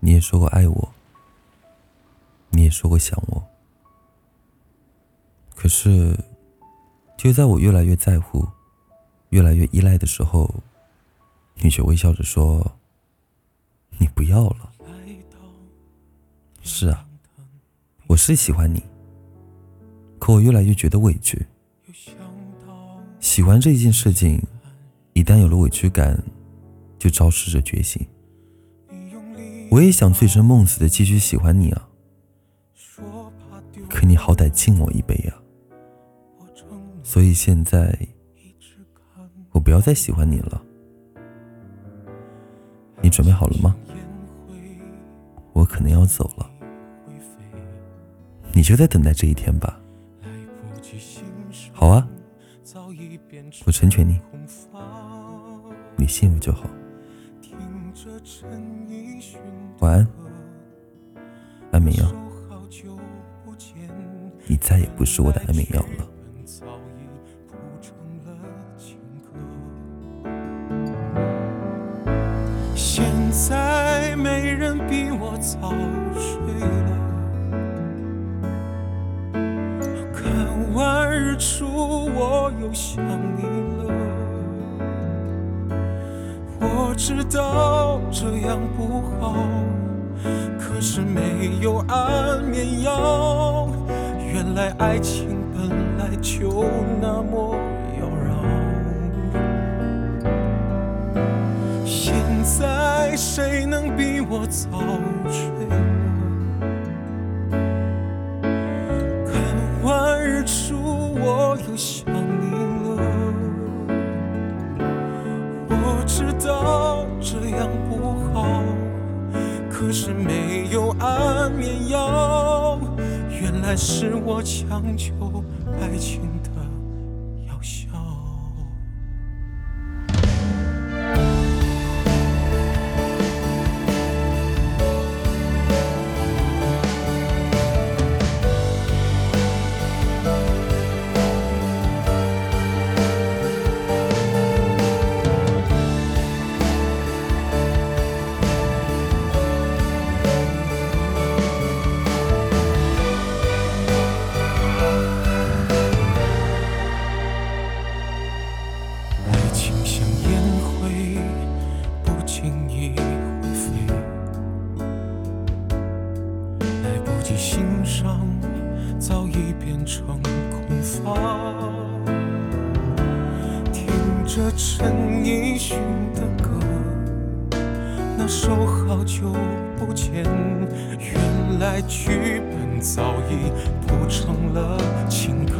你也说过爱我，你也说过想我，可是，就在我越来越在乎、越来越依赖的时候，你却微笑着说：“你不要了。”是啊，我是喜欢你，可我越来越觉得委屈。喜欢这件事情，一旦有了委屈感，就昭示着决心。我也想醉生梦死的继续喜欢你啊，可你好歹敬我一杯呀。所以现在，我不要再喜欢你了。你准备好了吗？我可能要走了，你就在等待这一天吧。好啊，我成全你，你信我就好。晚安，安眠药。你再也不是我的安眠药了。现在没人比我早睡了，看完日出我又想你我知道这样不好，可是没有安眠药。原来爱情本来就那么妖娆。现在谁能比我早睡？看完日出我又想可是没有安眠药，原来是我强求爱情。已变成空房，听着陈奕迅的歌，那首好久不见，原来剧本早已谱成了情歌。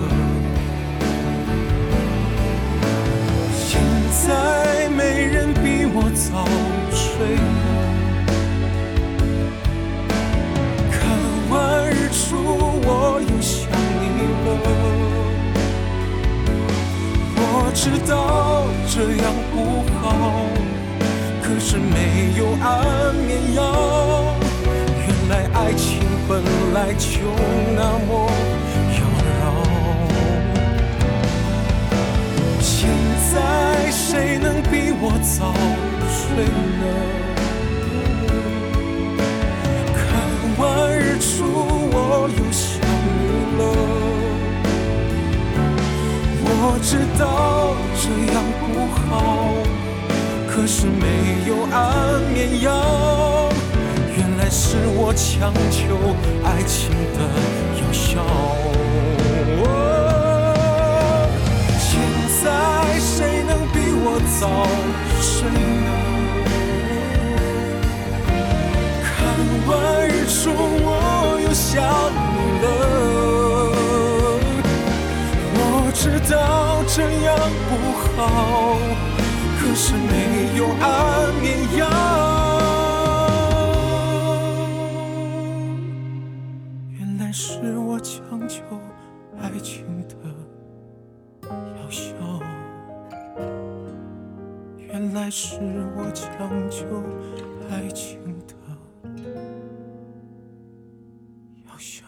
现在没人比我早睡知道这样不好，可是没有安眠药。原来爱情本来就那么妖娆。现在谁能比我早睡呢？没有安眠药，原来是我强求爱情的药效。现在谁能比我早睡呢？看完日出，我又想你了。我知道这样不好，可是没有还是我强求爱情的药效